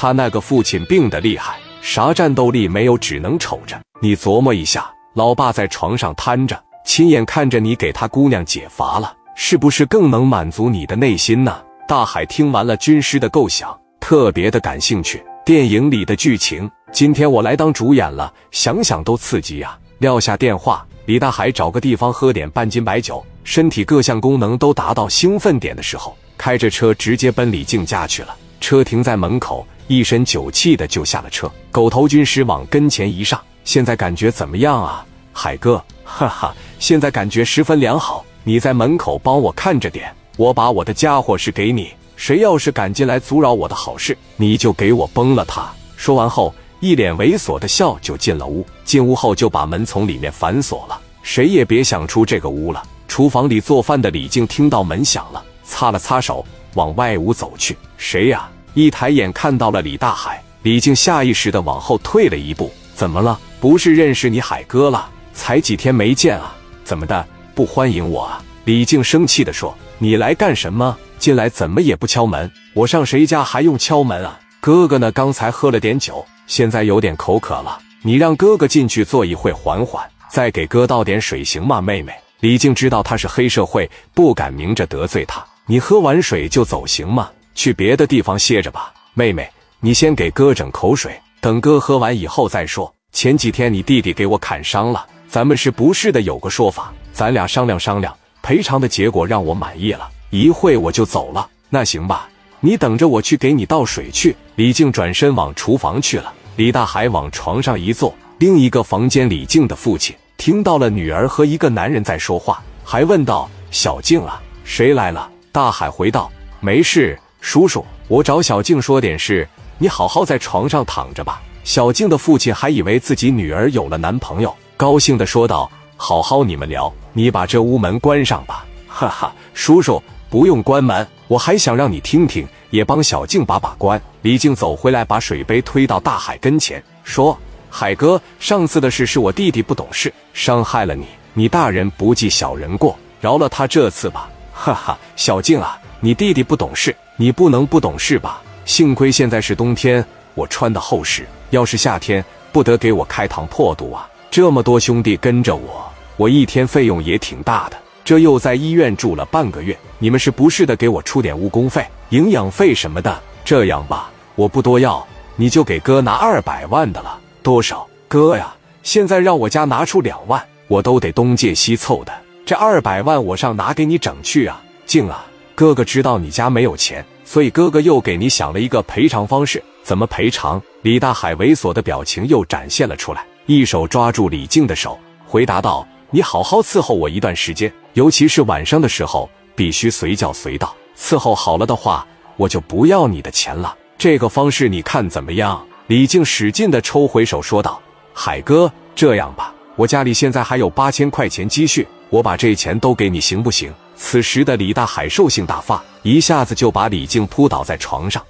他那个父亲病得厉害，啥战斗力没有，只能瞅着。你琢磨一下，老爸在床上瘫着，亲眼看着你给他姑娘解乏了，是不是更能满足你的内心呢？大海听完了军师的构想，特别的感兴趣。电影里的剧情，今天我来当主演了，想想都刺激呀！撂下电话，李大海找个地方喝点半斤白酒，身体各项功能都达到兴奋点的时候，开着车直接奔李静家去了。车停在门口，一身酒气的就下了车。狗头军师往跟前一上。现在感觉怎么样啊，海哥？哈哈，现在感觉十分良好。你在门口帮我看着点，我把我的家伙事给你。谁要是敢进来阻扰我的好事，你就给我崩了他。说完后，一脸猥琐的笑就进了屋。进屋后就把门从里面反锁了，谁也别想出这个屋了。厨房里做饭的李静听到门响了，擦了擦手，往外屋走去。谁呀？一抬眼看到了李大海，李静下意识的往后退了一步。怎么了？不是认识你海哥了？才几天没见啊？怎么的？不欢迎我啊？李静生气的说：“你来干什么？进来怎么也不敲门？我上谁家还用敲门啊？哥哥呢？刚才喝了点酒，现在有点口渴了。你让哥哥进去坐一会，缓缓，再给哥倒点水，行吗？”妹妹李静知道他是黑社会，不敢明着得罪他。你喝完水就走，行吗？去别的地方歇着吧。妹妹，你先给哥整口水，等哥喝完以后再说。前几天你弟弟给我砍伤了，咱们是不是的有个说法？咱俩商量商量，赔偿的结果让我满意了，一会我就走了。那行吧，你等着我去给你倒水去。李静转身往厨房去了，李大海往床上一坐。另一个房间，李静的父亲听到了女儿和一个男人在说话，还问道：“小静啊，谁来了？”大海回道：“没事，叔叔，我找小静说点事，你好好在床上躺着吧。”小静的父亲还以为自己女儿有了男朋友，高兴的说道：“好好你们聊，你把这屋门关上吧。”哈哈，叔叔不用关门，我还想让你听听，也帮小静把把关。李静走回来，把水杯推到大海跟前，说：“海哥，上次的事是我弟弟不懂事，伤害了你，你大人不计小人过，饶了他这次吧。”哈哈，小静啊，你弟弟不懂事，你不能不懂事吧？幸亏现在是冬天，我穿的厚实。要是夏天不得给我开膛破肚啊！这么多兄弟跟着我，我一天费用也挺大的。这又在医院住了半个月，你们是不是得给我出点误工费、营养费什么的？这样吧，我不多要，你就给哥拿二百万的了。多少？哥呀，现在让我家拿出两万，我都得东借西凑的。这二百万我上哪给你整去啊？静啊，哥哥知道你家没有钱，所以哥哥又给你想了一个赔偿方式。怎么赔偿？李大海猥琐的表情又展现了出来，一手抓住李静的手，回答道：“你好好伺候我一段时间，尤其是晚上的时候，必须随叫随到。伺候好了的话，我就不要你的钱了。这个方式你看怎么样？”李静使劲的抽回手，说道：“海哥，这样吧，我家里现在还有八千块钱积蓄，我把这钱都给你，行不行？”此时的李大海兽性大发，一下子就把李静扑倒在床上。